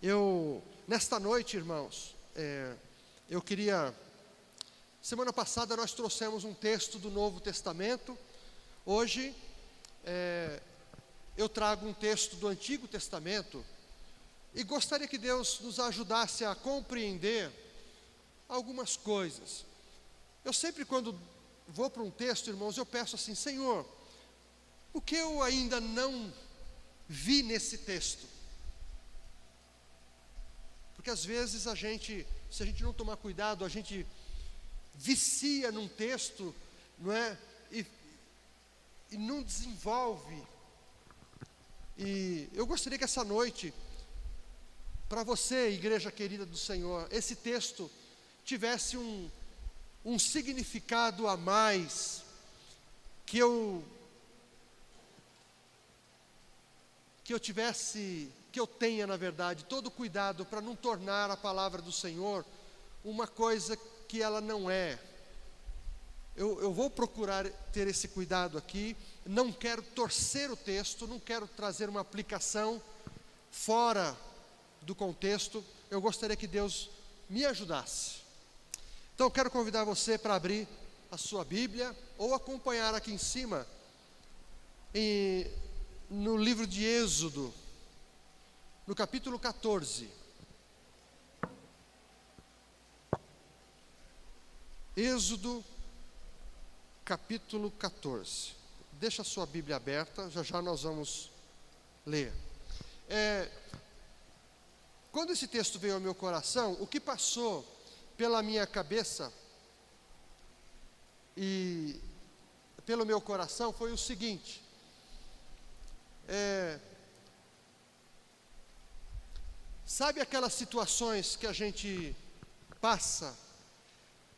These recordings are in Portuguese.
Eu, nesta noite, irmãos, é, eu queria. Semana passada nós trouxemos um texto do Novo Testamento. Hoje é, eu trago um texto do Antigo Testamento e gostaria que Deus nos ajudasse a compreender algumas coisas. Eu sempre, quando vou para um texto, irmãos, eu peço assim: Senhor, o que eu ainda não vi nesse texto? Porque às vezes a gente, se a gente não tomar cuidado, a gente vicia num texto, não é? E, e não desenvolve. E eu gostaria que essa noite, para você, igreja querida do Senhor, esse texto tivesse um, um significado a mais, que eu que eu tivesse que eu tenha, na verdade, todo cuidado para não tornar a palavra do Senhor uma coisa que ela não é. Eu, eu, vou procurar ter esse cuidado aqui, não quero torcer o texto, não quero trazer uma aplicação fora do contexto, eu gostaria que Deus me ajudasse. Então, quero convidar você para abrir a sua Bíblia ou acompanhar aqui em cima, em, no livro de Êxodo no capítulo 14. Êxodo, capítulo 14. Deixa a sua Bíblia aberta, já já nós vamos ler. É, quando esse texto veio ao meu coração, o que passou pela minha cabeça e pelo meu coração foi o seguinte: é, Sabe aquelas situações que a gente passa,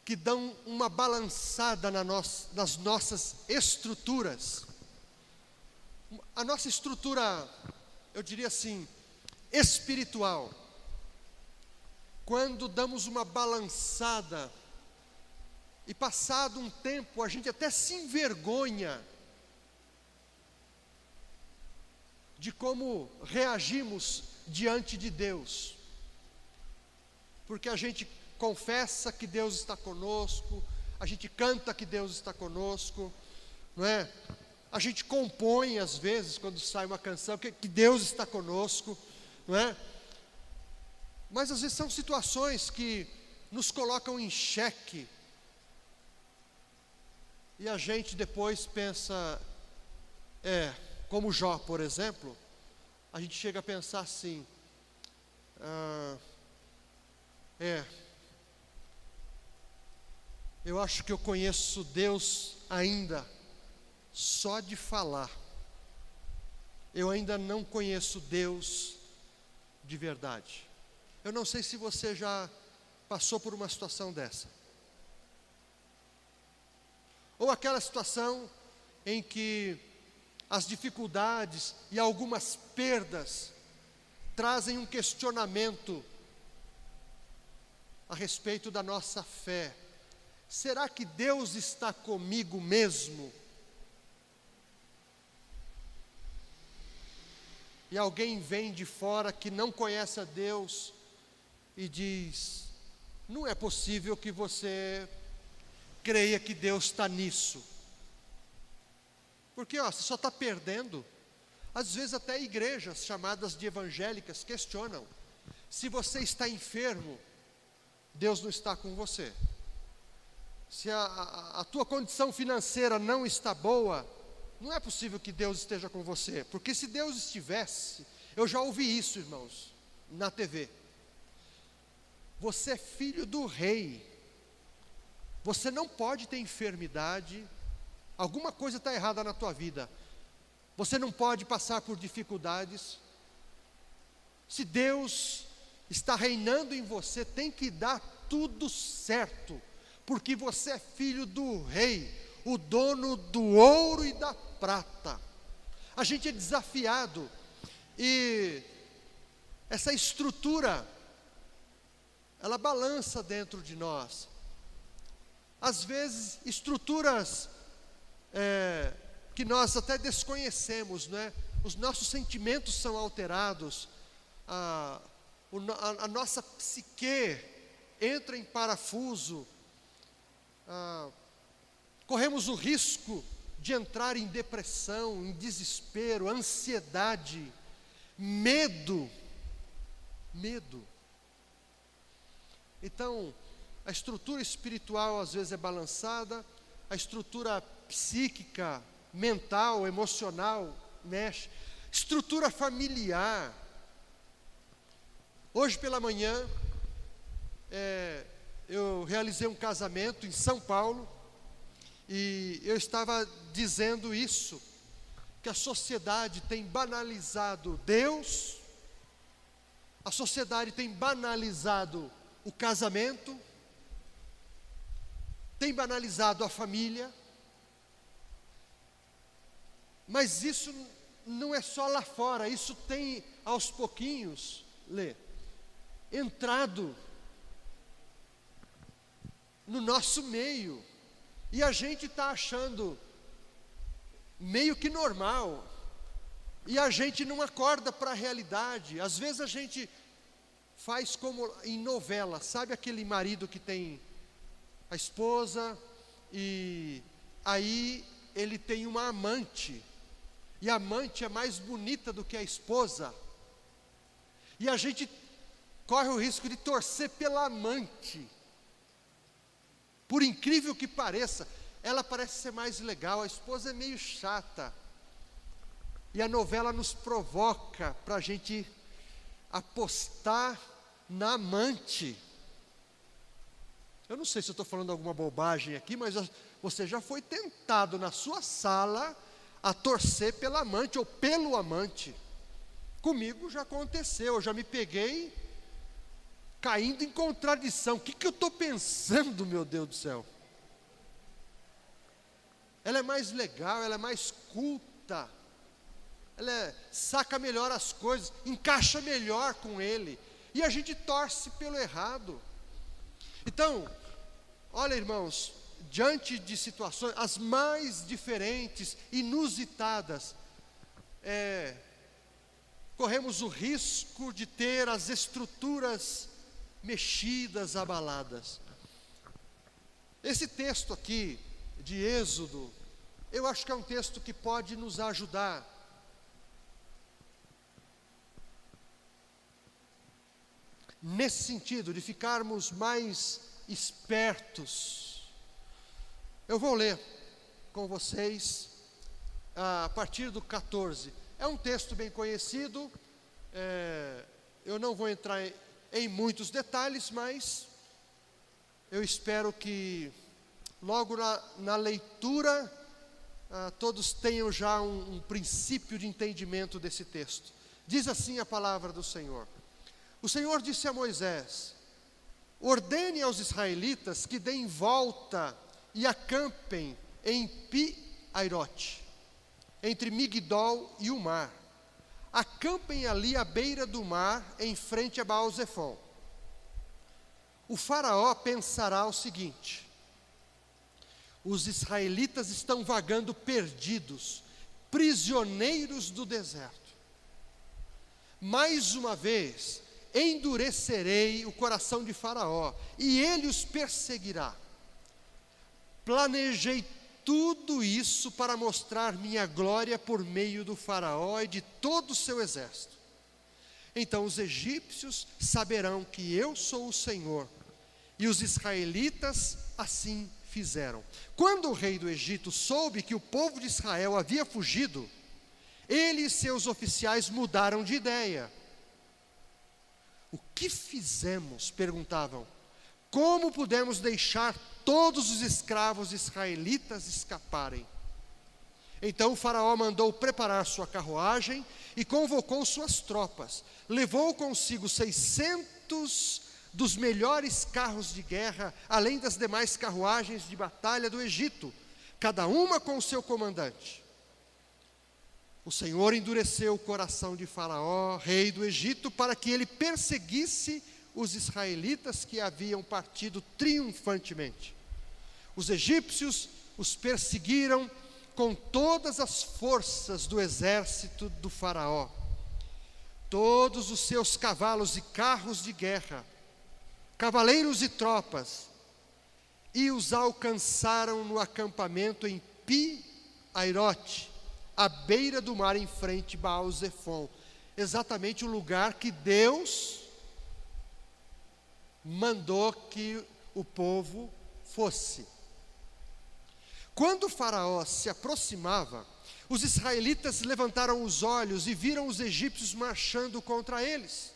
que dão uma balançada na nas nossas estruturas? A nossa estrutura, eu diria assim, espiritual. Quando damos uma balançada, e passado um tempo a gente até se envergonha de como reagimos diante de Deus. Porque a gente confessa que Deus está conosco, a gente canta que Deus está conosco, não é? A gente compõe às vezes quando sai uma canção que, que Deus está conosco, não é? Mas às vezes são situações que nos colocam em xeque. E a gente depois pensa, é, como Jó, por exemplo, a gente chega a pensar assim: ah, é, eu acho que eu conheço Deus ainda só de falar. Eu ainda não conheço Deus de verdade. Eu não sei se você já passou por uma situação dessa. Ou aquela situação em que as dificuldades e algumas perdas trazem um questionamento a respeito da nossa fé. Será que Deus está comigo mesmo? E alguém vem de fora que não conhece a Deus e diz: não é possível que você creia que Deus está nisso. Porque ó, você só está perdendo. Às vezes até igrejas chamadas de evangélicas questionam. Se você está enfermo, Deus não está com você. Se a, a, a tua condição financeira não está boa, não é possível que Deus esteja com você. Porque se Deus estivesse, eu já ouvi isso, irmãos, na TV. Você é filho do rei. Você não pode ter enfermidade, Alguma coisa está errada na tua vida. Você não pode passar por dificuldades. Se Deus está reinando em você, tem que dar tudo certo, porque você é filho do rei, o dono do ouro e da prata. A gente é desafiado e essa estrutura ela balança dentro de nós. Às vezes, estruturas é, que nós até desconhecemos, né? Os nossos sentimentos são alterados, a, a, a nossa psique entra em parafuso, ah, corremos o risco de entrar em depressão, em desespero, ansiedade, medo. Medo. Então, a estrutura espiritual às vezes é balançada, a estrutura psíquica, mental, emocional mexe, estrutura familiar. Hoje pela manhã, é, eu realizei um casamento em São Paulo e eu estava dizendo isso, que a sociedade tem banalizado Deus, a sociedade tem banalizado o casamento, tem banalizado a família, mas isso não é só lá fora, isso tem aos pouquinhos, Lê, entrado no nosso meio, e a gente está achando meio que normal, e a gente não acorda para a realidade, às vezes a gente faz como em novela, sabe aquele marido que tem a esposa e aí ele tem uma amante, e a amante é mais bonita do que a esposa, e a gente corre o risco de torcer pela amante, por incrível que pareça, ela parece ser mais legal, a esposa é meio chata, e a novela nos provoca para a gente apostar na amante. Eu não sei se estou falando alguma bobagem aqui, mas você já foi tentado na sua sala a torcer pela amante ou pelo amante. Comigo já aconteceu, eu já me peguei caindo em contradição. O que, que eu estou pensando, meu Deus do céu? Ela é mais legal, ela é mais culta ela é, saca melhor as coisas, encaixa melhor com ele, e a gente torce pelo errado. Então, olha irmãos, diante de situações as mais diferentes, inusitadas, é, corremos o risco de ter as estruturas mexidas, abaladas. Esse texto aqui, de Êxodo, eu acho que é um texto que pode nos ajudar nesse sentido, de ficarmos mais espertos. Eu vou ler com vocês a partir do 14. É um texto bem conhecido, é, eu não vou entrar em, em muitos detalhes, mas eu espero que logo na, na leitura ah, todos tenham já um, um princípio de entendimento desse texto. Diz assim a palavra do Senhor. O Senhor disse a Moisés: Ordene aos israelitas que deem volta e acampem em Pi-Airote, entre Migdol e o mar. Acampem ali à beira do mar, em frente a Baal-Zephon. O faraó pensará o seguinte: os israelitas estão vagando perdidos, prisioneiros do deserto. Mais uma vez, endurecerei o coração de Faraó, e ele os perseguirá. Planejei tudo isso para mostrar minha glória por meio do Faraó e de todo o seu exército. Então os egípcios saberão que eu sou o Senhor, e os israelitas assim fizeram. Quando o rei do Egito soube que o povo de Israel havia fugido, ele e seus oficiais mudaram de ideia o que fizemos? perguntavam. Como pudemos deixar todos os escravos israelitas escaparem? Então o Faraó mandou preparar sua carruagem e convocou suas tropas. Levou consigo seiscentos dos melhores carros de guerra, além das demais carruagens de batalha do Egito, cada uma com seu comandante. O Senhor endureceu o coração de Faraó, rei do Egito, para que ele perseguisse os israelitas que haviam partido triunfantemente. Os egípcios os perseguiram com todas as forças do exército do Faraó. todos os seus cavalos e carros de guerra, cavaleiros e tropas, e os alcançaram no acampamento em Pi-Airote, à beira do mar, em frente a Baal-Zephon, exatamente o lugar que Deus mandou que o povo fosse. Quando o Faraó se aproximava, os israelitas levantaram os olhos e viram os egípcios marchando contra eles.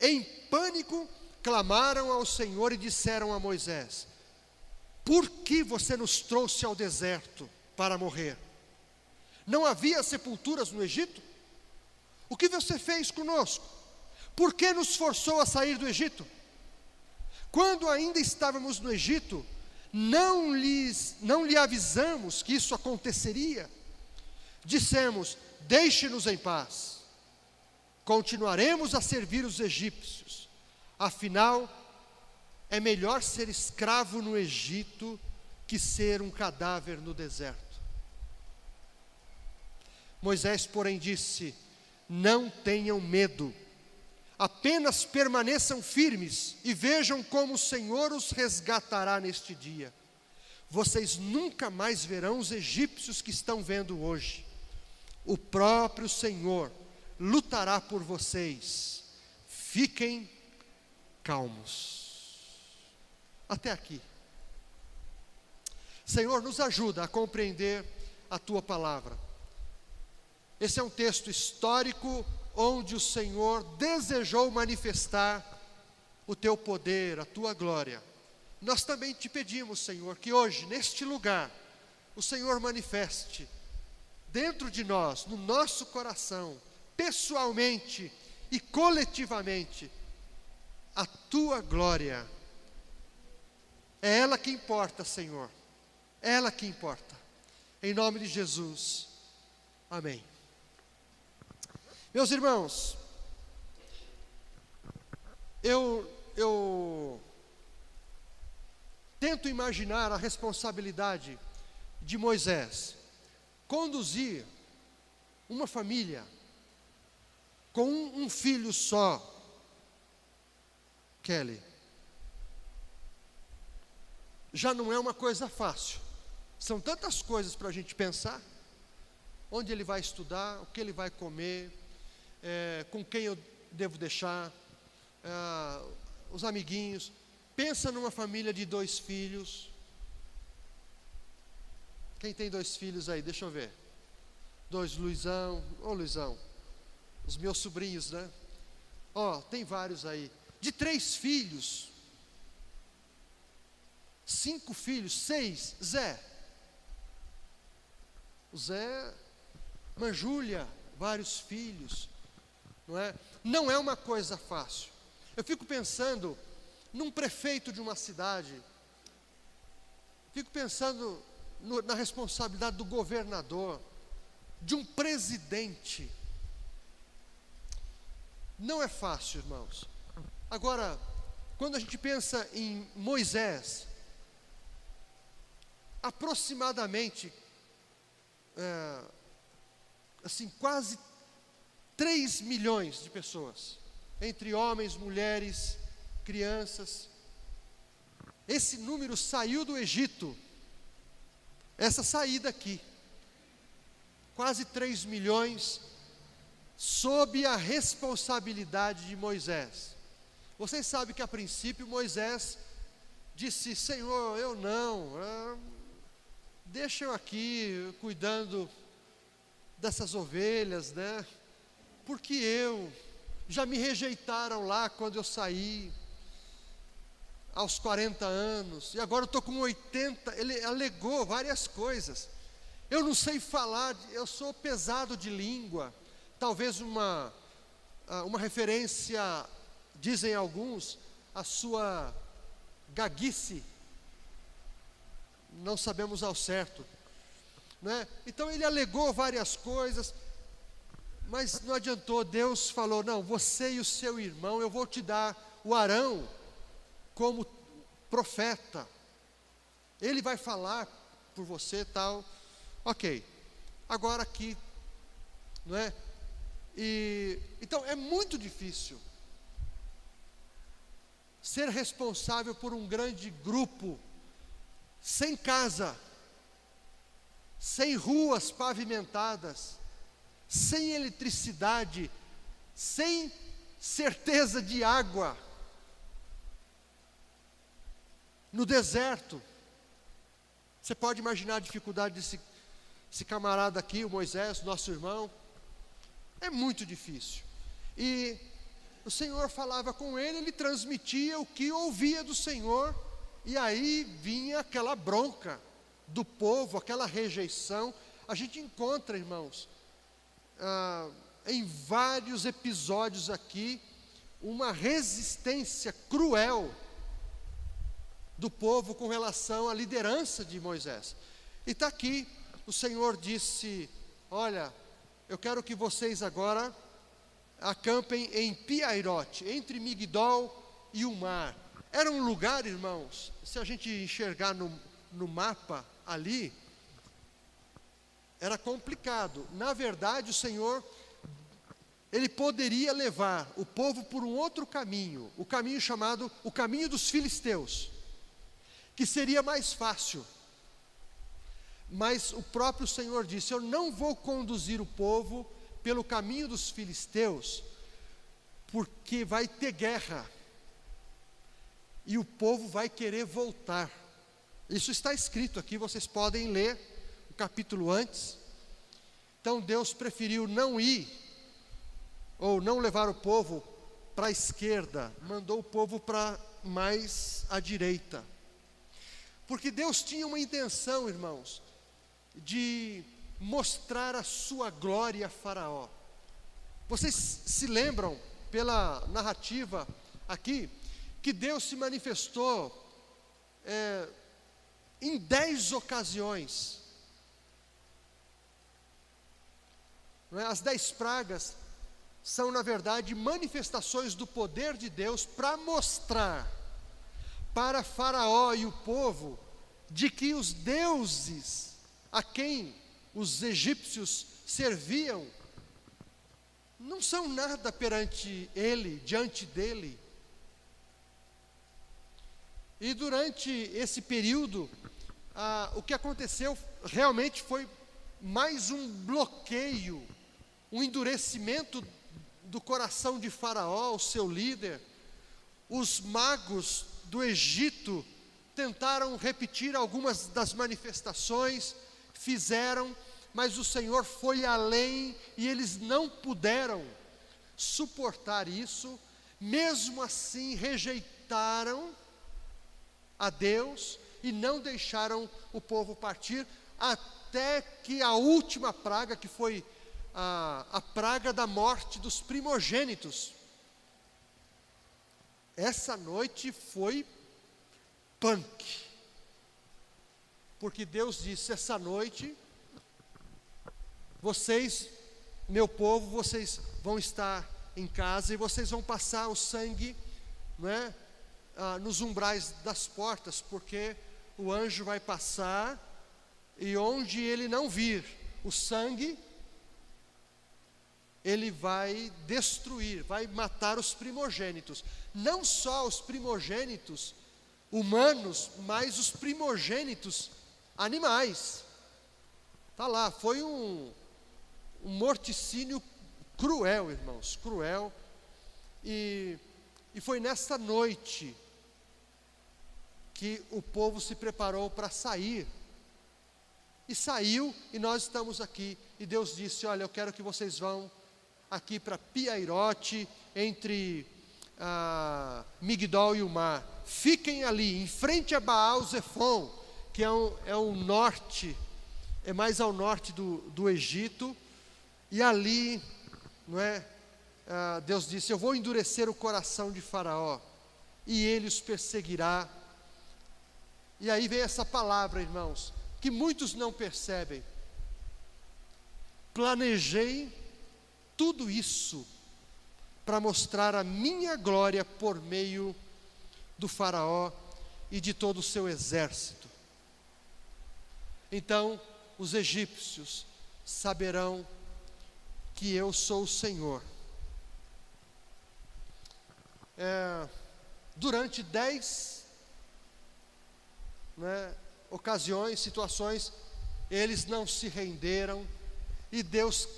Em pânico, clamaram ao Senhor e disseram a Moisés: Por que você nos trouxe ao deserto para morrer? Não havia sepulturas no Egito? O que você fez conosco? Por que nos forçou a sair do Egito? Quando ainda estávamos no Egito, não, lhes, não lhe avisamos que isso aconteceria. Dissemos: Deixe-nos em paz. Continuaremos a servir os egípcios. Afinal, é melhor ser escravo no Egito que ser um cadáver no deserto. Moisés, porém, disse: Não tenham medo Apenas permaneçam firmes e vejam como o Senhor os resgatará neste dia. Vocês nunca mais verão os egípcios que estão vendo hoje. O próprio Senhor lutará por vocês. Fiquem calmos. Até aqui. Senhor, nos ajuda a compreender a tua palavra. Esse é um texto histórico onde o Senhor desejou manifestar o teu poder, a tua glória. Nós também te pedimos, Senhor, que hoje, neste lugar, o Senhor manifeste dentro de nós, no nosso coração, pessoalmente e coletivamente, a tua glória. É ela que importa, Senhor. É ela que importa. Em nome de Jesus. Amém. Meus irmãos, eu, eu tento imaginar a responsabilidade de Moisés conduzir uma família com um, um filho só, Kelly. Já não é uma coisa fácil. São tantas coisas para a gente pensar. Onde ele vai estudar, o que ele vai comer, é, com quem eu devo deixar, é, os amiguinhos. Pensa numa família de dois filhos. Quem tem dois filhos aí? Deixa eu ver. Dois, Luizão. Ô oh, Luizão. Os meus sobrinhos, né? Ó, oh, tem vários aí. De três filhos. Cinco filhos, seis. Zé. O Zé, Manjúlia, vários filhos não é? Não é uma coisa fácil. Eu fico pensando num prefeito de uma cidade, fico pensando no, na responsabilidade do governador, de um presidente. Não é fácil, irmãos. Agora, quando a gente pensa em Moisés, aproximadamente, é, assim, quase 3 milhões de pessoas, entre homens, mulheres, crianças. Esse número saiu do Egito, essa saída aqui, quase 3 milhões, sob a responsabilidade de Moisés. Vocês sabem que a princípio Moisés disse: Senhor, eu não, ah, deixa eu aqui cuidando dessas ovelhas, né? Porque eu, já me rejeitaram lá quando eu saí, aos 40 anos, e agora eu estou com 80. Ele alegou várias coisas. Eu não sei falar, eu sou pesado de língua. Talvez uma, ah, uma referência, dizem alguns, a sua gaguice. Não sabemos ao certo. Né? Então ele alegou várias coisas, mas não adiantou, Deus falou: não, você e o seu irmão, eu vou te dar o Arão como profeta. Ele vai falar por você tal. Ok. Agora aqui, não é? E então é muito difícil ser responsável por um grande grupo sem casa, sem ruas pavimentadas, sem eletricidade, sem certeza de água, no deserto. Você pode imaginar a dificuldade desse, camarada aqui, o Moisés, nosso irmão. É muito difícil. E o Senhor falava com ele, ele transmitia o que ouvia do Senhor, e aí vinha aquela bronca do povo, aquela rejeição. A gente encontra, irmãos, ah, em vários episódios aqui, uma resistência cruel do povo com relação à liderança de Moisés. E está aqui, o Senhor disse: Olha, eu quero que vocês agora acampem em Piairote, entre Migdol e o mar. Era um lugar, irmãos, se a gente enxergar no, no mapa ali, era complicado. Na verdade, o Senhor, ele poderia levar o povo por um outro caminho, o caminho chamado o caminho dos filisteus, que seria mais fácil. Mas o próprio Senhor disse: Eu não vou conduzir o povo pelo caminho dos filisteus, porque vai ter guerra e o povo vai querer voltar. Isso está escrito aqui, vocês podem ler capítulo antes. Então Deus preferiu não ir, ou não levar o povo para a esquerda, mandou o povo para mais à direita. Porque Deus tinha uma intenção, irmãos, de mostrar a sua glória a Faraó. Vocês se lembram, pela narrativa aqui, que Deus se manifestou é, em dez ocasiões. É? As dez pragas são, na verdade, manifestações do poder de Deus para mostrar para Faraó e o povo de que os deuses a quem os egípcios serviam, não são nada perante ele, diante dele. E durante esse período, ah, o que aconteceu realmente foi mais um bloqueio, um endurecimento do coração de Faraó, o seu líder. Os magos do Egito tentaram repetir algumas das manifestações, fizeram, mas o Senhor foi além e eles não puderam suportar isso, mesmo assim rejeitaram a Deus e não deixaram o povo partir, até que a última praga, que foi a, a praga da morte dos primogênitos, essa noite foi punk. Porque Deus disse: essa noite, vocês, meu povo, vocês vão estar em casa e vocês vão passar o sangue não é, ah, nos umbrais das portas, porque o anjo vai passar e onde ele não vir o sangue, ele vai destruir, vai matar os primogênitos. Não só os primogênitos humanos, mas os primogênitos animais. Está lá, foi um, um morticínio cruel, irmãos, cruel. E, e foi nessa noite que o povo se preparou para sair. E saiu, e nós estamos aqui. E Deus disse: Olha, eu quero que vocês vão aqui para Piairote, entre ah, Migdol e o mar. Fiquem ali, em frente a Baal Zephon que é um, é um norte, é mais ao norte do, do Egito, e ali, não é? Ah, Deus disse: Eu vou endurecer o coração de Faraó, e ele os perseguirá. E aí vem essa palavra, irmãos, que muitos não percebem. Planejei tudo isso para mostrar a minha glória por meio do Faraó e de todo o seu exército. Então os egípcios saberão que eu sou o Senhor. É, durante dez né, ocasiões, situações, eles não se renderam, e Deus,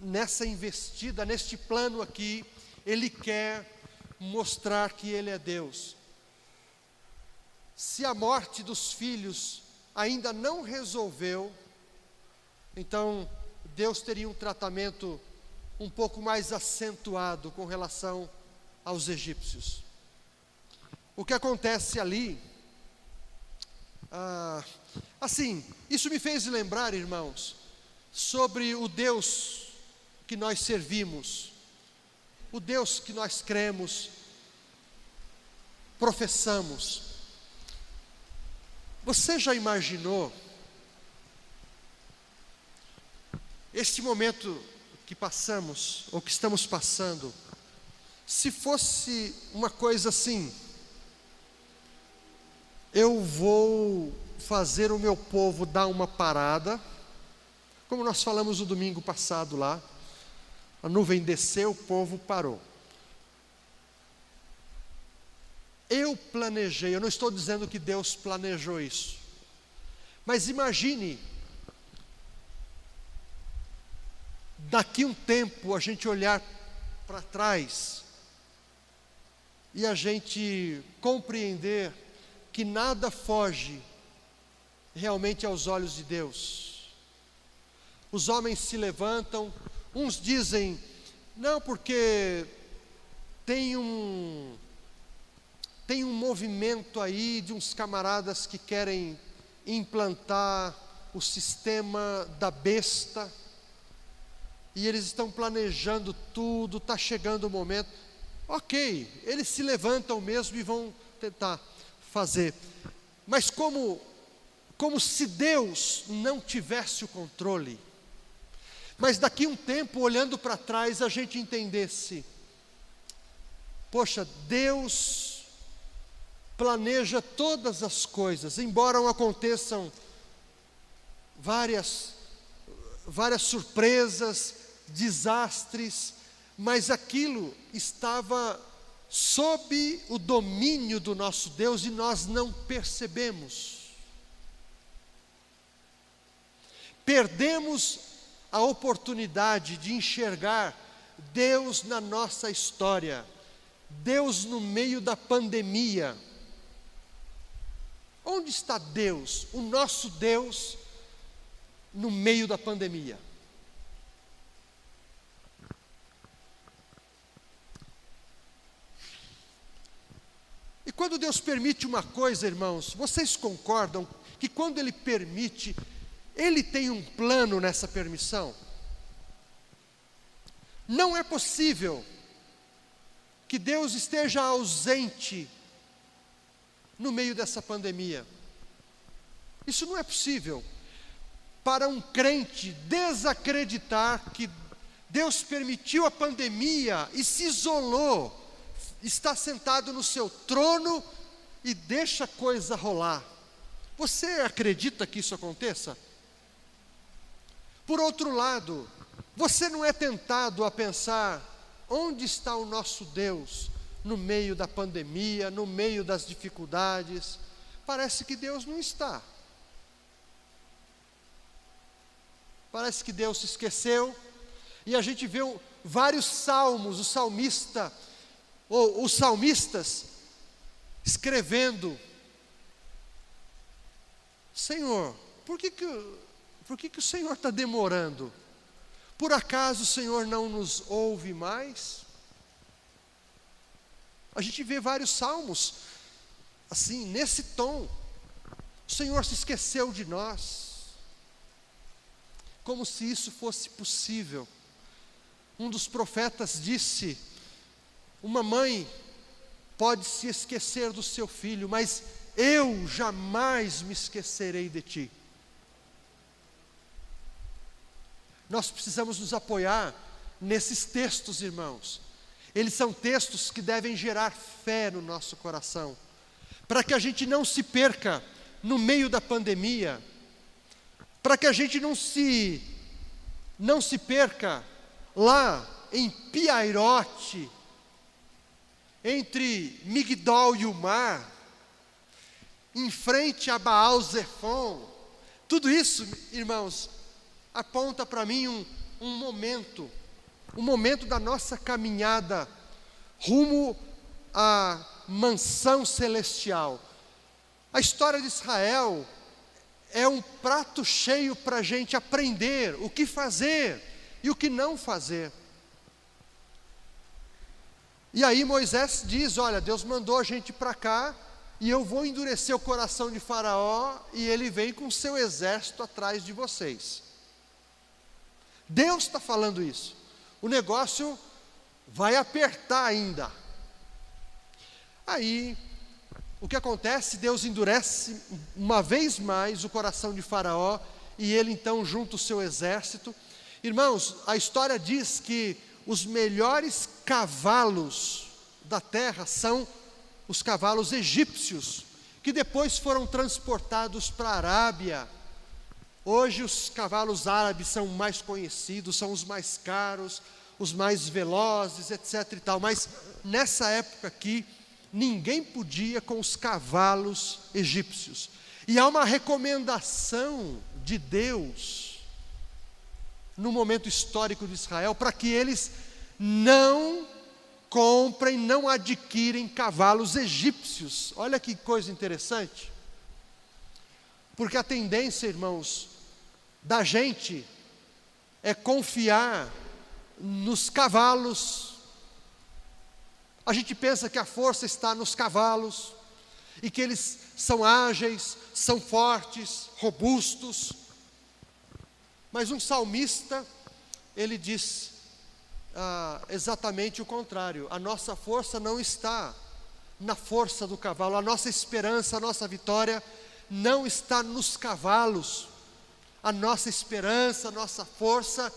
nessa investida, neste plano aqui, Ele quer mostrar que Ele é Deus. Se a morte dos filhos ainda não resolveu, então Deus teria um tratamento um pouco mais acentuado com relação aos egípcios. O que acontece ali, ah, assim, isso me fez lembrar, irmãos, sobre o Deus que nós servimos, o Deus que nós cremos, professamos. Você já imaginou este momento que passamos, ou que estamos passando, se fosse uma coisa assim, eu vou fazer o meu povo dar uma parada, como nós falamos no domingo passado lá, a nuvem desceu, o povo parou. Eu planejei, eu não estou dizendo que Deus planejou isso, mas imagine, daqui um tempo a gente olhar para trás e a gente compreender que nada foge realmente aos olhos de Deus. Os homens se levantam, uns dizem, não, porque tem um tem um movimento aí de uns camaradas que querem implantar o sistema da besta, e eles estão planejando tudo, está chegando o momento. Ok, eles se levantam mesmo e vão tentar fazer. Mas como como se Deus não tivesse o controle. Mas daqui um tempo, olhando para trás, a gente entendesse: poxa, Deus planeja todas as coisas, embora aconteçam várias várias surpresas, desastres, mas aquilo estava sob o domínio do nosso Deus e nós não percebemos. Perdemos a oportunidade de enxergar Deus na nossa história, Deus no meio da pandemia. Onde está Deus, o nosso Deus, no meio da pandemia? E quando Deus permite uma coisa, irmãos, vocês concordam que quando Ele permite, Ele tem um plano nessa permissão? Não é possível que Deus esteja ausente no meio dessa pandemia. Isso não é possível. Para um crente desacreditar que Deus permitiu a pandemia e se isolou está sentado no seu trono e deixa a coisa rolar. Você acredita que isso aconteça? Por outro lado, você não é tentado a pensar onde está o nosso Deus no meio da pandemia, no meio das dificuldades? Parece que Deus não está. Parece que Deus se esqueceu. E a gente vê vários salmos, o salmista ou os salmistas escrevendo: Senhor, por que, que, por que, que o Senhor está demorando? Por acaso o Senhor não nos ouve mais? A gente vê vários salmos assim, nesse tom. O Senhor se esqueceu de nós. Como se isso fosse possível. Um dos profetas disse: uma mãe pode se esquecer do seu filho, mas eu jamais me esquecerei de ti. Nós precisamos nos apoiar nesses textos, irmãos. Eles são textos que devem gerar fé no nosso coração, para que a gente não se perca no meio da pandemia, para que a gente não se não se perca lá em Piairote, entre Migdol e o mar, em frente a Baal Zephon. Tudo isso, irmãos, aponta para mim um, um momento, um momento da nossa caminhada rumo à mansão celestial. A história de Israel é um prato cheio para a gente aprender o que fazer e o que não fazer. E aí Moisés diz: Olha, Deus mandou a gente para cá e eu vou endurecer o coração de Faraó e ele vem com seu exército atrás de vocês. Deus está falando isso. O negócio vai apertar ainda. Aí, o que acontece? Deus endurece uma vez mais o coração de Faraó e ele então junta o seu exército. Irmãos, a história diz que os melhores cavalos da terra são os cavalos egípcios, que depois foram transportados para a Arábia. Hoje os cavalos árabes são mais conhecidos, são os mais caros, os mais velozes, etc e tal, mas nessa época aqui ninguém podia com os cavalos egípcios. E há uma recomendação de Deus no momento histórico de Israel, para que eles não comprem, não adquirem cavalos egípcios. Olha que coisa interessante. Porque a tendência, irmãos, da gente é confiar nos cavalos. A gente pensa que a força está nos cavalos e que eles são ágeis, são fortes, robustos. Mas um salmista, ele diz ah, exatamente o contrário: a nossa força não está na força do cavalo, a nossa esperança, a nossa vitória não está nos cavalos, a nossa esperança, a nossa força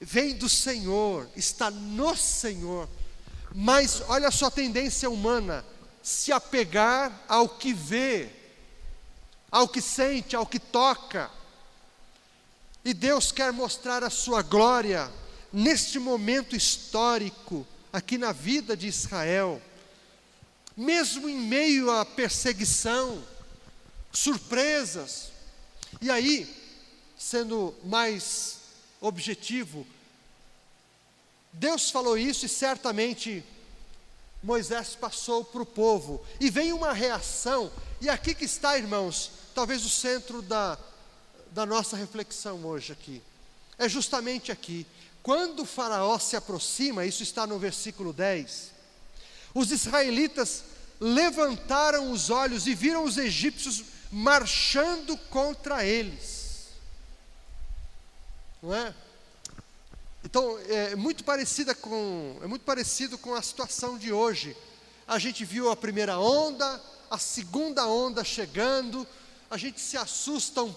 vem do Senhor, está no Senhor. Mas olha só a tendência humana: se apegar ao que vê, ao que sente, ao que toca. E Deus quer mostrar a sua glória neste momento histórico, aqui na vida de Israel, mesmo em meio à perseguição, surpresas. E aí, sendo mais objetivo, Deus falou isso e certamente Moisés passou para o povo, e vem uma reação, e aqui que está, irmãos, talvez o centro da, da nossa reflexão hoje aqui. É justamente aqui. Quando o Faraó se aproxima, isso está no versículo 10, os israelitas levantaram os olhos e viram os egípcios marchando contra eles. Não é? Então, é muito parecida com, é muito parecido com a situação de hoje. A gente viu a primeira onda, a segunda onda chegando, a gente se assusta um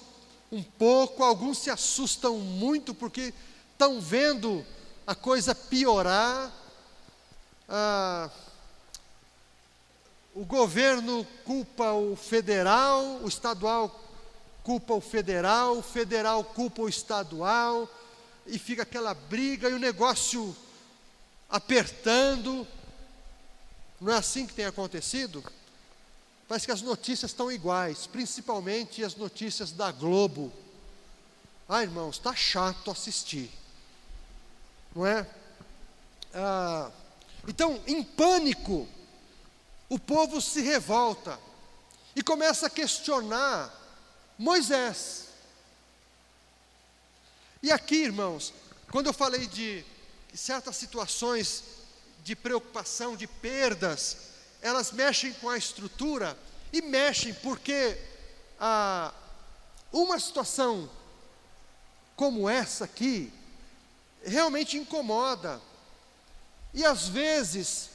um pouco, alguns se assustam muito porque estão vendo a coisa piorar. Ah, o governo culpa o federal, o estadual culpa o federal, o federal culpa o estadual, e fica aquela briga e o negócio apertando. Não é assim que tem acontecido? Parece que as notícias estão iguais, principalmente as notícias da Globo. Ah, irmãos, está chato assistir, não é? Ah, então, em pânico, o povo se revolta e começa a questionar Moisés. E aqui, irmãos, quando eu falei de certas situações de preocupação, de perdas, elas mexem com a estrutura e mexem porque ah, uma situação como essa aqui realmente incomoda. E às vezes,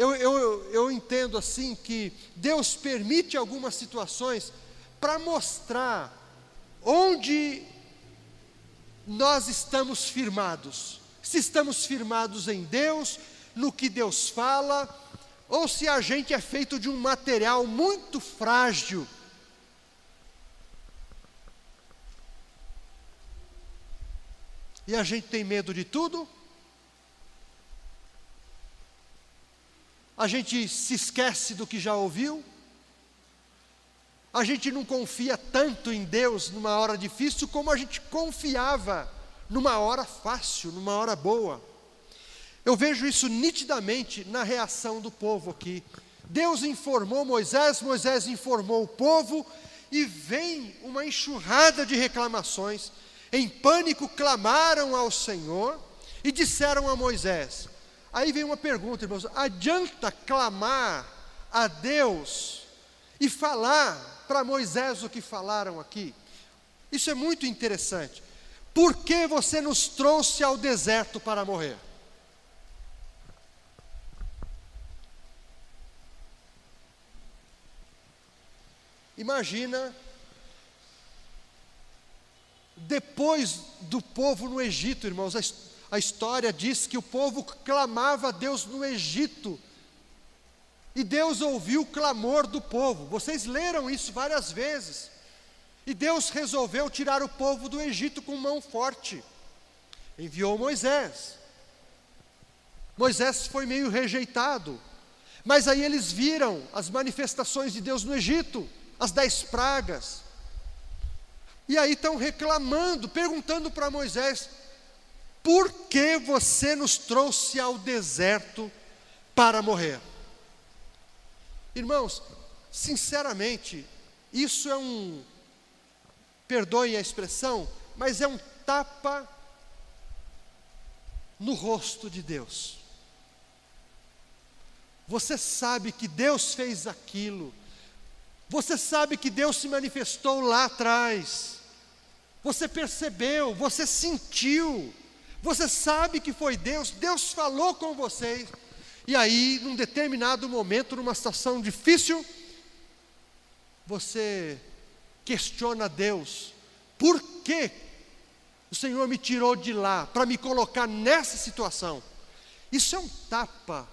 eu, eu, eu entendo assim que Deus permite algumas situações para mostrar onde nós estamos firmados. Se estamos firmados em Deus, no que Deus fala, ou se a gente é feito de um material muito frágil. E a gente tem medo de tudo? A gente se esquece do que já ouviu? A gente não confia tanto em Deus numa hora difícil como a gente confiava numa hora fácil, numa hora boa. Eu vejo isso nitidamente na reação do povo aqui. Deus informou Moisés, Moisés informou o povo, e vem uma enxurrada de reclamações. Em pânico, clamaram ao Senhor e disseram a Moisés. Aí vem uma pergunta, irmãos: adianta clamar a Deus e falar para Moisés o que falaram aqui? Isso é muito interessante. Por que você nos trouxe ao deserto para morrer? Imagina depois do povo no Egito, irmãos, a, história diz que o povo clamava a Deus no Egito. E Deus ouviu o clamor do povo. Vocês leram isso várias vezes. E Deus resolveu tirar o povo do Egito com mão forte. Enviou Moisés. Moisés foi meio rejeitado. Mas aí eles viram as manifestações de Deus no Egito as dez pragas. E aí estão reclamando, perguntando para Moisés: por que você nos trouxe ao deserto para morrer? Irmãos, sinceramente, isso é um, perdoem a expressão, mas é um tapa no rosto de Deus. Você sabe que Deus fez aquilo, você sabe que Deus se manifestou lá atrás. Você percebeu, você sentiu. Você sabe que foi Deus, Deus falou com vocês. E aí, num determinado momento, numa situação difícil, você questiona Deus: por que o Senhor me tirou de lá para me colocar nessa situação? Isso é um tapa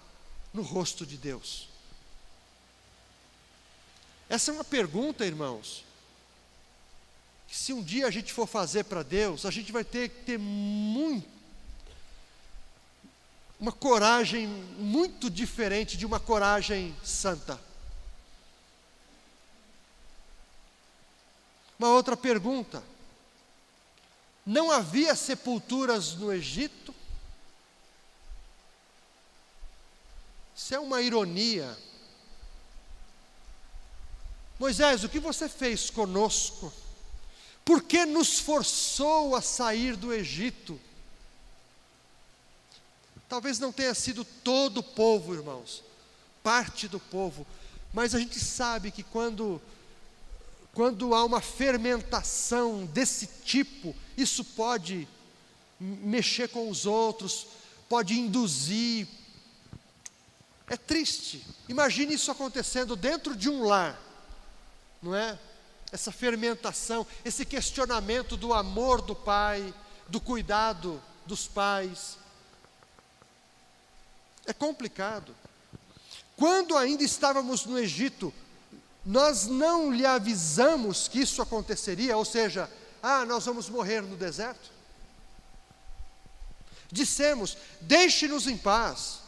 no rosto de Deus. Essa é uma pergunta, irmãos, que se um dia a gente for fazer para Deus, a gente vai ter que ter muito, uma coragem muito diferente de uma coragem santa. Uma outra pergunta: não havia sepulturas no Egito? Isso é uma ironia. Moisés, o que você fez conosco? Por que nos forçou a sair do Egito? Talvez não tenha sido todo o povo, irmãos, parte do povo, mas a gente sabe que quando quando há uma fermentação desse tipo, isso pode mexer com os outros, pode induzir. É triste. Imagine isso acontecendo dentro de um lar não é? Essa fermentação, esse questionamento do amor do pai, do cuidado dos pais. É complicado. Quando ainda estávamos no Egito, nós não lhe avisamos que isso aconteceria, ou seja, ah, nós vamos morrer no deserto. Dissemos: deixe-nos em paz,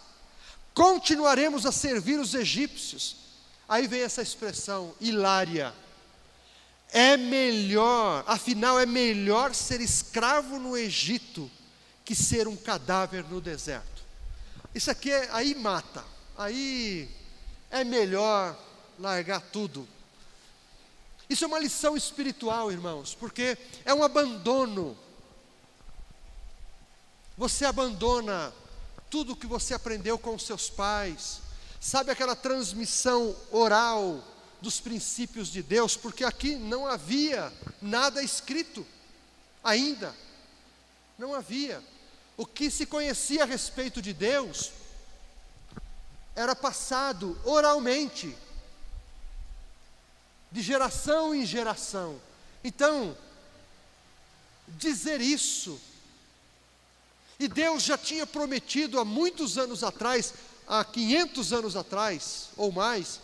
continuaremos a servir os egípcios, Aí vem essa expressão hilária. É melhor, afinal, é melhor ser escravo no Egito que ser um cadáver no deserto. Isso aqui é, aí mata, aí é melhor largar tudo. Isso é uma lição espiritual, irmãos, porque é um abandono. Você abandona tudo que você aprendeu com seus pais, Sabe aquela transmissão oral dos princípios de Deus? Porque aqui não havia nada escrito ainda. Não havia. O que se conhecia a respeito de Deus era passado oralmente, de geração em geração. Então, dizer isso, e Deus já tinha prometido há muitos anos atrás há 500 anos atrás, ou mais,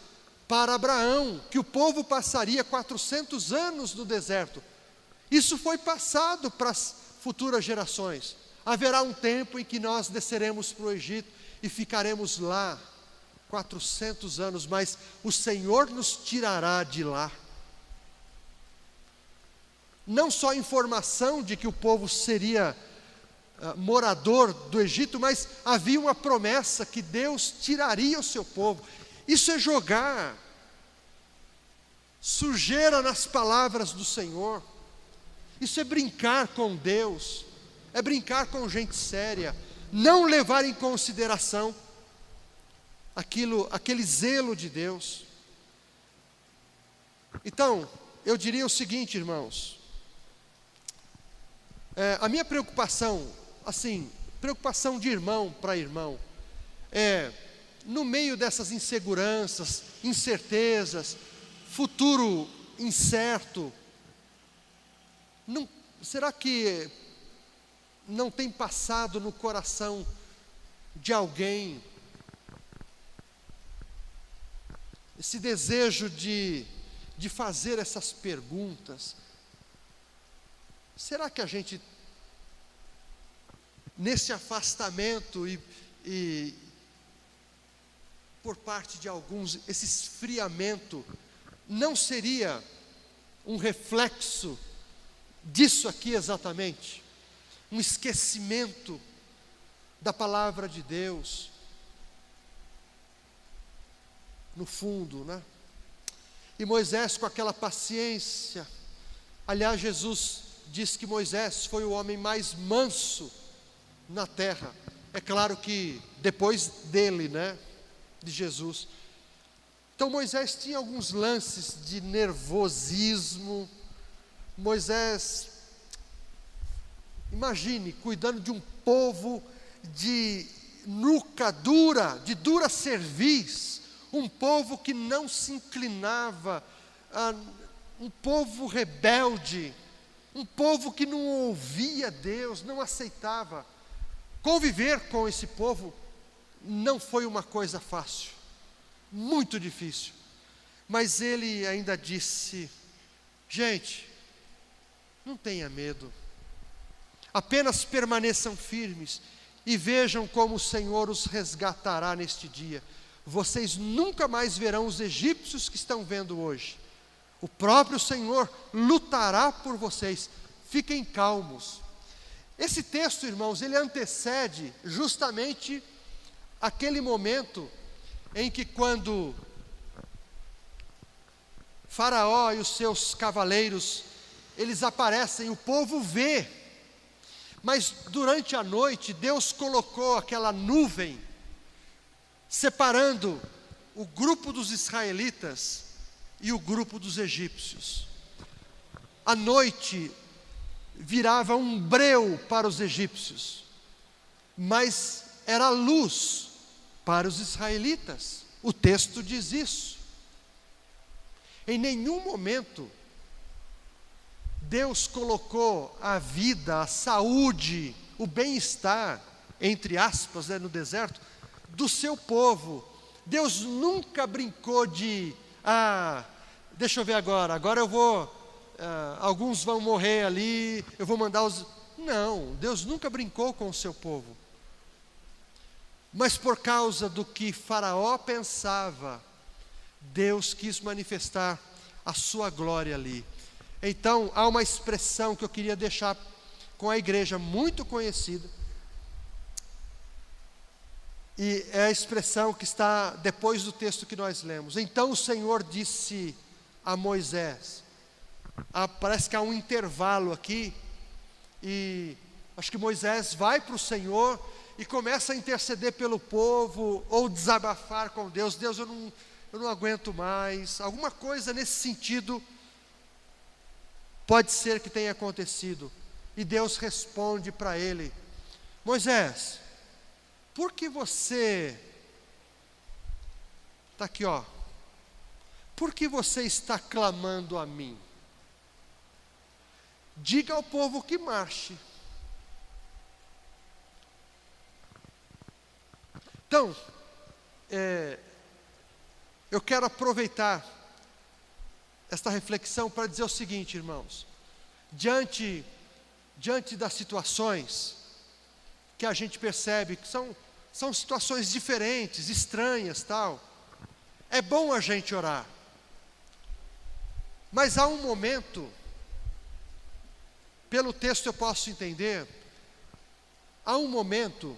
para Abraão, que o povo passaria 400 anos no deserto. Isso foi passado para as futuras gerações. Haverá um tempo em que nós desceremos para o Egito e ficaremos lá 400 anos, mas o Senhor nos tirará de lá. Não só a informação de que o povo seria uh, morador do Egito, mas havia uma promessa que Deus tiraria o seu povo. Isso é jogar sujeira nas palavras do Senhor. Isso é brincar com Deus, é brincar com gente séria, não levar em consideração aquilo, aquele zelo de Deus. Então, eu diria o seguinte, irmãos, é, a minha preocupação, assim, preocupação de irmão para irmão, é, no meio dessas inseguranças, incertezas, futuro incerto, não, será que não tem passado no coração de alguém esse desejo de, de fazer essas perguntas? Será que a gente, nesse afastamento e, e por parte de alguns, esse esfriamento, não seria um reflexo disso aqui exatamente? Um esquecimento da palavra de Deus, no fundo, né? E Moisés, com aquela paciência, aliás, Jesus diz que Moisés foi o homem mais manso na terra. É claro que depois dele, né, de Jesus. Então Moisés tinha alguns lances de nervosismo. Moisés, imagine, cuidando de um povo de nuca dura, de dura cerviz, um povo que não se inclinava, um povo rebelde, um povo que não ouvia Deus, não aceitava. Conviver com esse povo não foi uma coisa fácil, muito difícil. Mas ele ainda disse: gente, não tenha medo, apenas permaneçam firmes e vejam como o Senhor os resgatará neste dia. Vocês nunca mais verão os egípcios que estão vendo hoje. O próprio Senhor lutará por vocês. Fiquem calmos. Esse texto, irmãos, ele antecede justamente aquele momento em que quando Faraó e os seus cavaleiros, eles aparecem, o povo vê. Mas durante a noite, Deus colocou aquela nuvem separando o grupo dos israelitas e o grupo dos egípcios. À noite virava um breu para os egípcios, mas era luz para os israelitas. O texto diz isso. Em nenhum momento Deus colocou a vida, a saúde, o bem-estar, entre aspas, né, no deserto, do seu povo. Deus nunca brincou de ah, deixa eu ver agora, agora eu vou, ah, alguns vão morrer ali, eu vou mandar os. Não, Deus nunca brincou com o seu povo. Mas por causa do que Faraó pensava, Deus quis manifestar a sua glória ali. Então, há uma expressão que eu queria deixar com a igreja muito conhecida, e é a expressão que está depois do texto que nós lemos. Então o Senhor disse a Moisés. Ah, parece que há um intervalo aqui. E acho que Moisés vai para o Senhor e começa a interceder pelo povo ou desabafar com Deus. Deus, eu não, eu não aguento mais. Alguma coisa nesse sentido pode ser que tenha acontecido. E Deus responde para ele: Moisés, por que você está aqui, ó? Por que você está clamando a mim? Diga ao povo que marche. Então, é, eu quero aproveitar esta reflexão para dizer o seguinte, irmãos: diante, diante das situações, que a gente percebe que são, são situações diferentes, estranhas, tal. É bom a gente orar. Mas há um momento, pelo texto eu posso entender, há um momento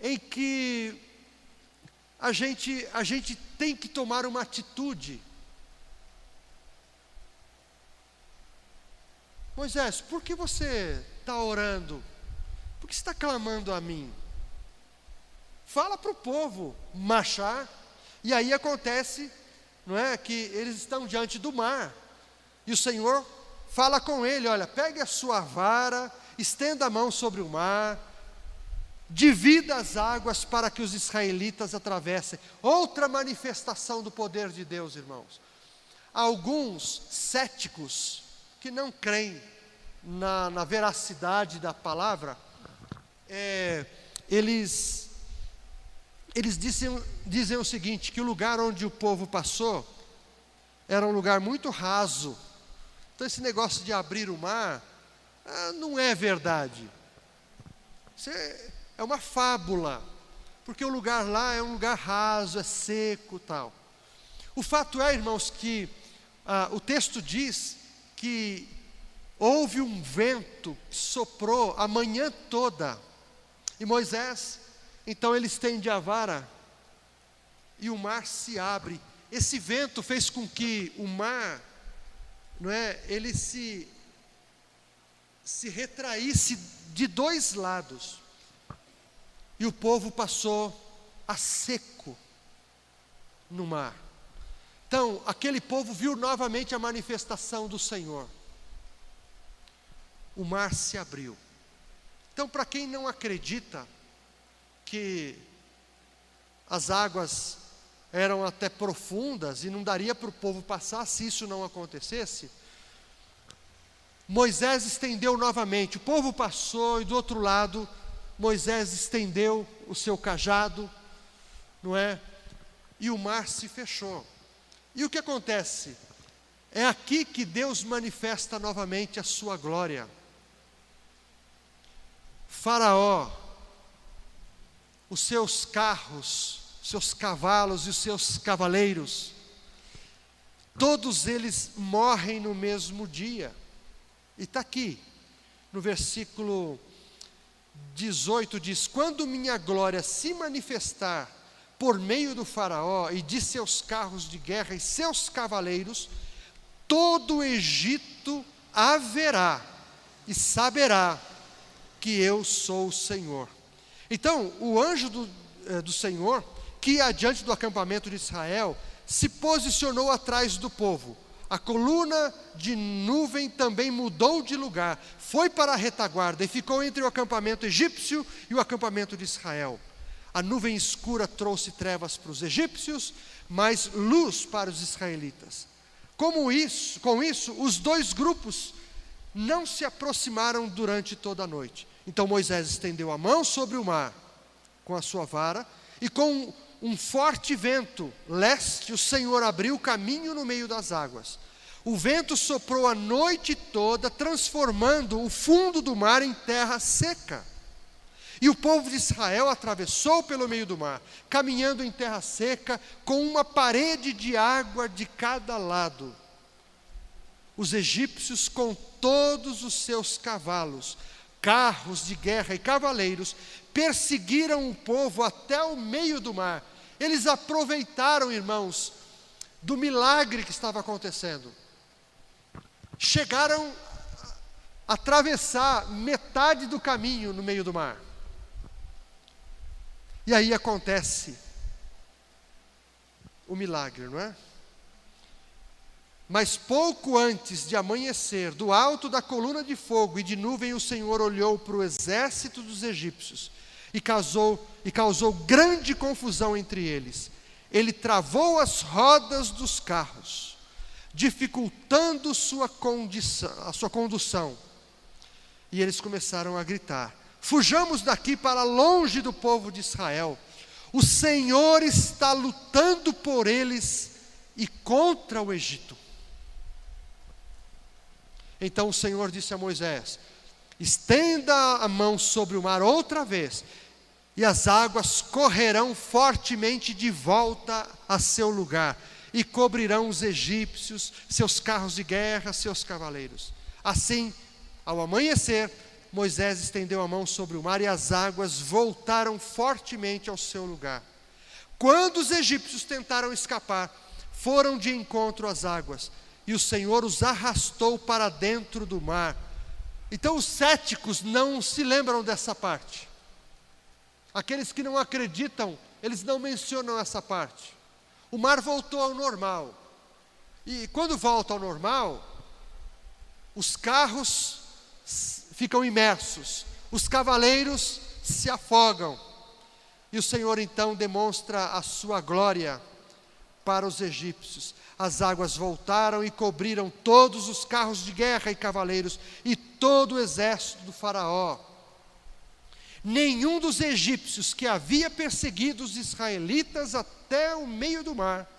em que a gente, a gente tem que tomar uma atitude. Moisés, por que você está orando? Por que está clamando a mim? Fala para o povo marchar. E aí acontece, não é, que eles estão diante do mar. E o Senhor fala com ele: olha, pegue a sua vara, estenda a mão sobre o mar, divida as águas para que os israelitas atravessem. Outra manifestação do poder de Deus, irmãos. Alguns céticos que não creem na, na veracidade da palavra, é, eles, eles dizem, dizem o seguinte: que o lugar onde o povo passou era um lugar muito raso. Então, esse negócio de abrir o mar ah, não é verdade. Isso é, é uma fábula, porque o lugar lá é um lugar raso, é seco tal. O fato é, irmãos, que ah, o texto diz que houve um vento que soprou a manhã toda, e Moisés, então ele estende a vara, e o mar se abre. Esse vento fez com que o mar, não é, ele se se retraísse de dois lados. E o povo passou a seco no mar. Então, aquele povo viu novamente a manifestação do Senhor. O mar se abriu. Então, para quem não acredita que as águas eram até profundas e não daria para o povo passar se isso não acontecesse, Moisés estendeu novamente, o povo passou e do outro lado Moisés estendeu o seu cajado, não é? E o mar se fechou. E o que acontece? É aqui que Deus manifesta novamente a sua glória. Faraó, os seus carros, seus cavalos e os seus cavaleiros, todos eles morrem no mesmo dia. E está aqui, no versículo 18 diz: Quando minha glória se manifestar por meio do Faraó e de seus carros de guerra e seus cavaleiros, todo o Egito haverá e saberá que eu sou o Senhor. Então, o anjo do, eh, do Senhor, que ia diante do acampamento de Israel, se posicionou atrás do povo a coluna de nuvem também mudou de lugar, foi para a retaguarda e ficou entre o acampamento egípcio e o acampamento de Israel. A nuvem escura trouxe trevas para os egípcios, mas luz para os israelitas. Como isso, com isso, os dois grupos não se aproximaram durante toda a noite. Então Moisés estendeu a mão sobre o mar com a sua vara e com um forte vento leste, o Senhor abriu caminho no meio das águas. O vento soprou a noite toda, transformando o fundo do mar em terra seca. E o povo de Israel atravessou pelo meio do mar, caminhando em terra seca, com uma parede de água de cada lado. Os egípcios, com todos os seus cavalos, carros de guerra e cavaleiros, perseguiram o povo até o meio do mar. Eles aproveitaram, irmãos, do milagre que estava acontecendo. Chegaram a atravessar metade do caminho no meio do mar. E aí acontece o milagre, não é? Mas pouco antes de amanhecer, do alto da coluna de fogo e de nuvem, o Senhor olhou para o exército dos egípcios e causou, e causou grande confusão entre eles. Ele travou as rodas dos carros, dificultando sua condição, a sua condução. E eles começaram a gritar: Fujamos daqui para longe do povo de Israel. O Senhor está lutando por eles e contra o Egito. Então o Senhor disse a Moisés: estenda a mão sobre o mar outra vez, e as águas correrão fortemente de volta a seu lugar, e cobrirão os egípcios, seus carros de guerra, seus cavaleiros. Assim, ao amanhecer, Moisés estendeu a mão sobre o mar e as águas voltaram fortemente ao seu lugar. Quando os egípcios tentaram escapar, foram de encontro às águas, e o Senhor os arrastou para dentro do mar. Então os céticos não se lembram dessa parte. Aqueles que não acreditam, eles não mencionam essa parte. O mar voltou ao normal. E quando volta ao normal, os carros ficam imersos, os cavaleiros se afogam. E o Senhor então demonstra a sua glória para os egípcios. As águas voltaram e cobriram todos os carros de guerra e cavaleiros e todo o exército do Faraó. Nenhum dos egípcios que havia perseguido os israelitas até o meio do mar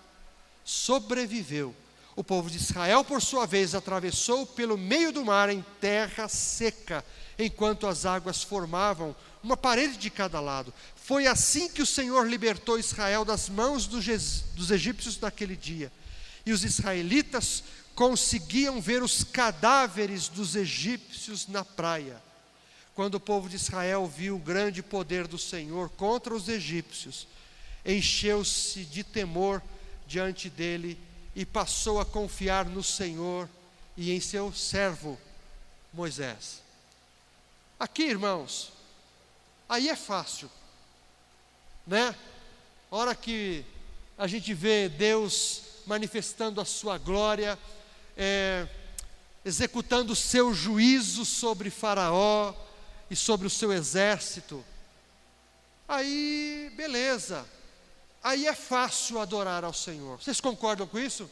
sobreviveu. O povo de Israel, por sua vez, atravessou pelo meio do mar em terra seca, enquanto as águas formavam uma parede de cada lado. Foi assim que o Senhor libertou Israel das mãos dos egípcios naquele dia. E os israelitas conseguiam ver os cadáveres dos egípcios na praia. Quando o povo de Israel viu o grande poder do Senhor contra os egípcios, encheu-se de temor diante dele e passou a confiar no Senhor e em seu servo Moisés. Aqui, irmãos, aí é fácil, né? Hora que a gente vê Deus manifestando a sua glória, é, executando o seu juízo sobre Faraó e sobre o seu exército, aí, beleza, aí é fácil adorar ao Senhor. Vocês concordam com isso?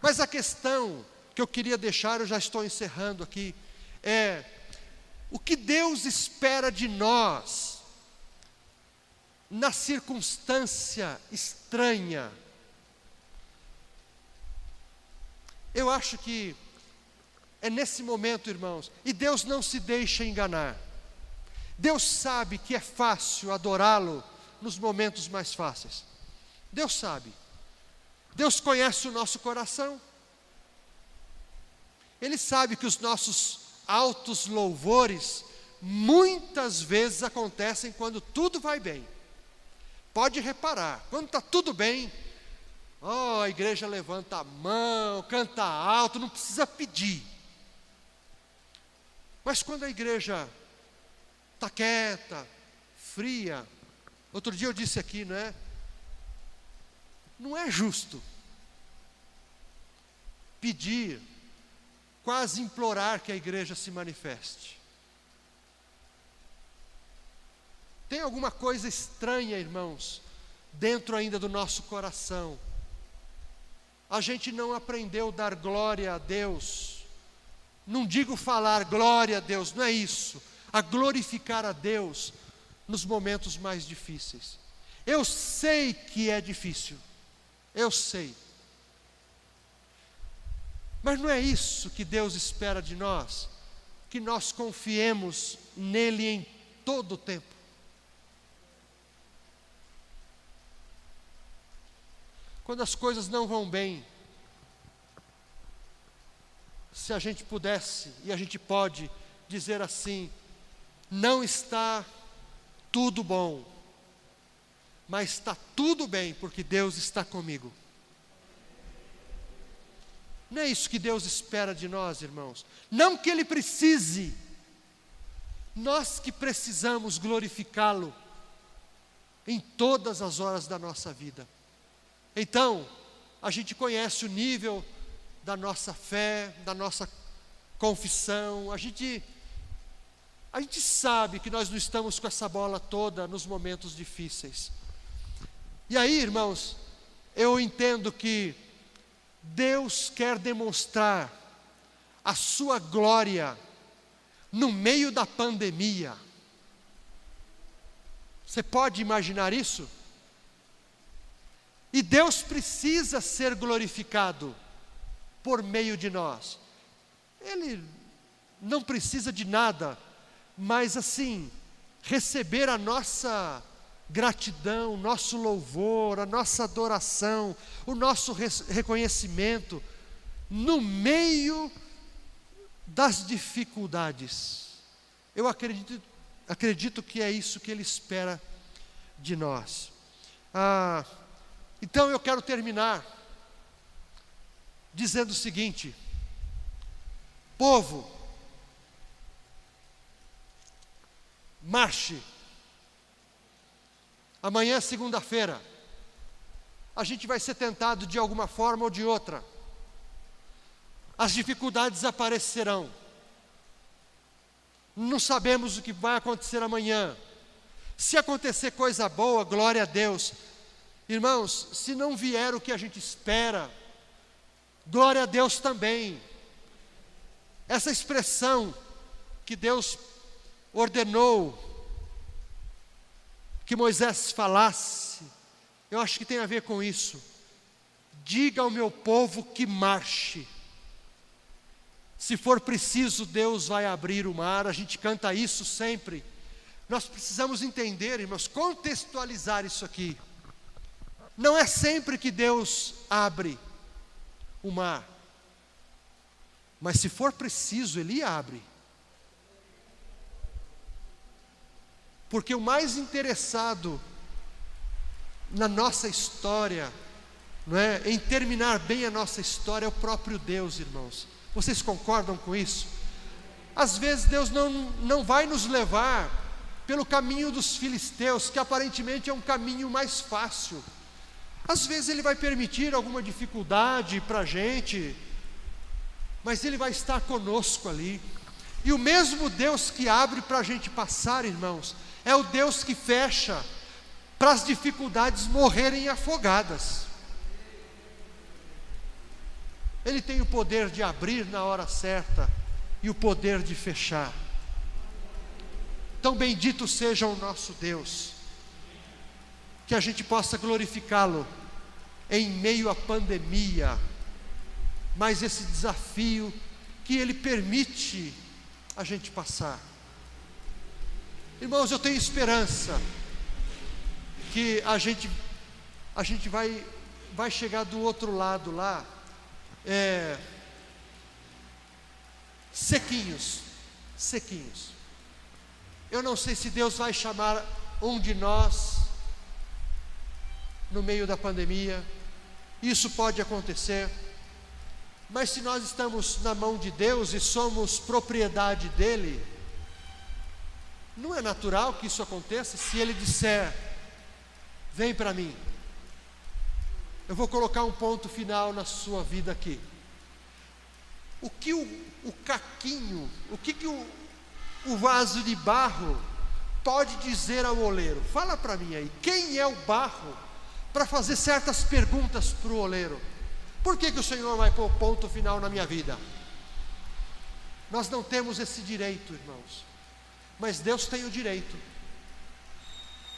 Mas a questão que eu queria deixar, eu já estou encerrando aqui, é o que Deus espera de nós na circunstância estranha. Eu acho que é nesse momento, irmãos, e Deus não se deixa enganar. Deus sabe que é fácil adorá-lo nos momentos mais fáceis. Deus sabe. Deus conhece o nosso coração. Ele sabe que os nossos altos louvores muitas vezes acontecem quando tudo vai bem. Pode reparar, quando está tudo bem, oh, a igreja levanta a mão, canta alto, não precisa pedir. Mas quando a igreja está quieta, fria, Outro dia eu disse aqui, não é? Não é justo pedir, quase implorar que a igreja se manifeste. Tem alguma coisa estranha, irmãos, dentro ainda do nosso coração. A gente não aprendeu a dar glória a Deus. Não digo falar glória a Deus, não é isso. A glorificar a Deus nos momentos mais difíceis. Eu sei que é difícil, eu sei. Mas não é isso que Deus espera de nós, que nós confiemos nele em todo o tempo. Quando as coisas não vão bem, se a gente pudesse, e a gente pode dizer assim, não está tudo bom, mas está tudo bem porque Deus está comigo. Não é isso que Deus espera de nós, irmãos. Não que Ele precise, nós que precisamos glorificá-lo em todas as horas da nossa vida. Então, a gente conhece o nível da nossa fé, da nossa confissão, a gente a gente sabe que nós não estamos com essa bola toda nos momentos difíceis. E aí, irmãos, eu entendo que Deus quer demonstrar a sua glória no meio da pandemia. Você pode imaginar isso? E Deus precisa ser glorificado por meio de nós. Ele não precisa de nada, mas assim, receber a nossa gratidão, nosso louvor, a nossa adoração, o nosso reconhecimento no meio das dificuldades. Eu acredito, acredito que é isso que Ele espera de nós. Ah, então eu quero terminar dizendo o seguinte: povo, marche. Amanhã, segunda-feira, a gente vai ser tentado de alguma forma ou de outra. As dificuldades aparecerão. Não sabemos o que vai acontecer amanhã. Se acontecer coisa boa, glória a Deus. Irmãos, se não vier o que a gente espera, glória a Deus também. Essa expressão que Deus ordenou que Moisés falasse, eu acho que tem a ver com isso. Diga ao meu povo que marche. Se for preciso, Deus vai abrir o mar, a gente canta isso sempre. Nós precisamos entender, irmãos, contextualizar isso aqui. Não é sempre que Deus abre o mar, mas se for preciso, Ele abre. Porque o mais interessado na nossa história, não é, em terminar bem a nossa história é o próprio Deus, irmãos. Vocês concordam com isso? Às vezes Deus não, não vai nos levar pelo caminho dos filisteus, que aparentemente é um caminho mais fácil. Às vezes Ele vai permitir alguma dificuldade para a gente, mas Ele vai estar conosco ali. E o mesmo Deus que abre para a gente passar, irmãos, é o Deus que fecha para as dificuldades morrerem afogadas. Ele tem o poder de abrir na hora certa e o poder de fechar. Tão bendito seja o nosso Deus, que a gente possa glorificá-lo em meio à pandemia, mas esse desafio que Ele permite a gente passar. Irmãos, eu tenho esperança que a gente, a gente vai, vai chegar do outro lado lá, é, sequinhos, sequinhos. Eu não sei se Deus vai chamar um de nós no meio da pandemia, isso pode acontecer, mas se nós estamos na mão de Deus e somos propriedade dEle, não é natural que isso aconteça se ele disser: Vem para mim. Eu vou colocar um ponto final na sua vida aqui. O que o, o caquinho, o que, que o, o vaso de barro pode dizer ao oleiro? Fala para mim aí, quem é o barro para fazer certas perguntas para o oleiro? Por que, que o Senhor vai pôr ponto final na minha vida? Nós não temos esse direito, irmãos. Mas Deus tem o direito.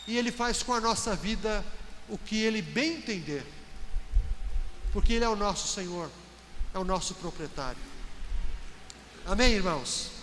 E Ele faz com a nossa vida o que Ele bem entender. Porque Ele é o nosso Senhor, é o nosso proprietário. Amém, irmãos?